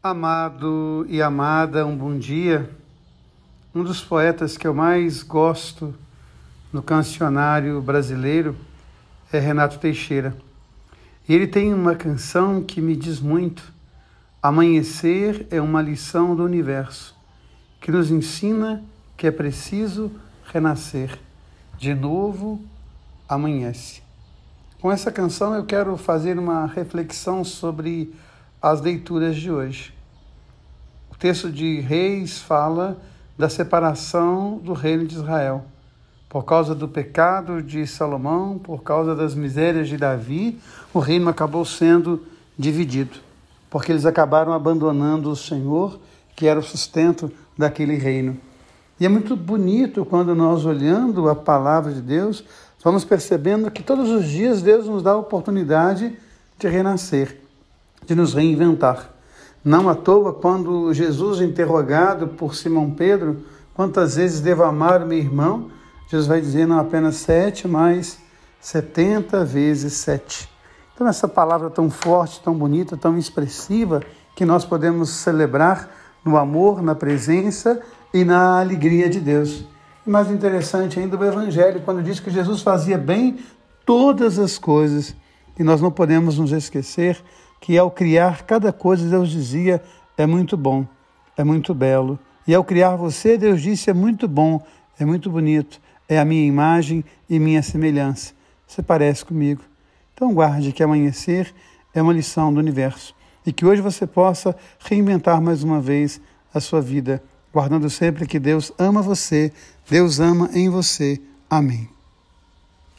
Amado e amada, um bom dia. Um dos poetas que eu mais gosto no cancionário brasileiro é Renato Teixeira. E ele tem uma canção que me diz muito. Amanhecer é uma lição do universo que nos ensina que é preciso renascer. De novo, amanhece. Com essa canção eu quero fazer uma reflexão sobre as leituras de hoje. O texto de Reis fala da separação do reino de Israel. Por causa do pecado de Salomão, por causa das misérias de Davi, o reino acabou sendo dividido, porque eles acabaram abandonando o Senhor, que era o sustento daquele reino. E é muito bonito quando nós, olhando a palavra de Deus, vamos percebendo que todos os dias Deus nos dá a oportunidade de renascer de nos reinventar. Não à toa, quando Jesus, interrogado por Simão Pedro, quantas vezes devo amar o meu irmão? Jesus vai dizer não apenas sete, mas setenta vezes sete. Então, essa palavra tão forte, tão bonita, tão expressiva, que nós podemos celebrar no amor, na presença e na alegria de Deus. E mais interessante ainda o Evangelho, quando diz que Jesus fazia bem todas as coisas, e nós não podemos nos esquecer que ao criar cada coisa, Deus dizia: é muito bom, é muito belo. E ao criar você, Deus disse: é muito bom, é muito bonito, é a minha imagem e minha semelhança. Você parece comigo. Então, guarde que amanhecer é uma lição do universo e que hoje você possa reinventar mais uma vez a sua vida, guardando sempre que Deus ama você, Deus ama em você. Amém.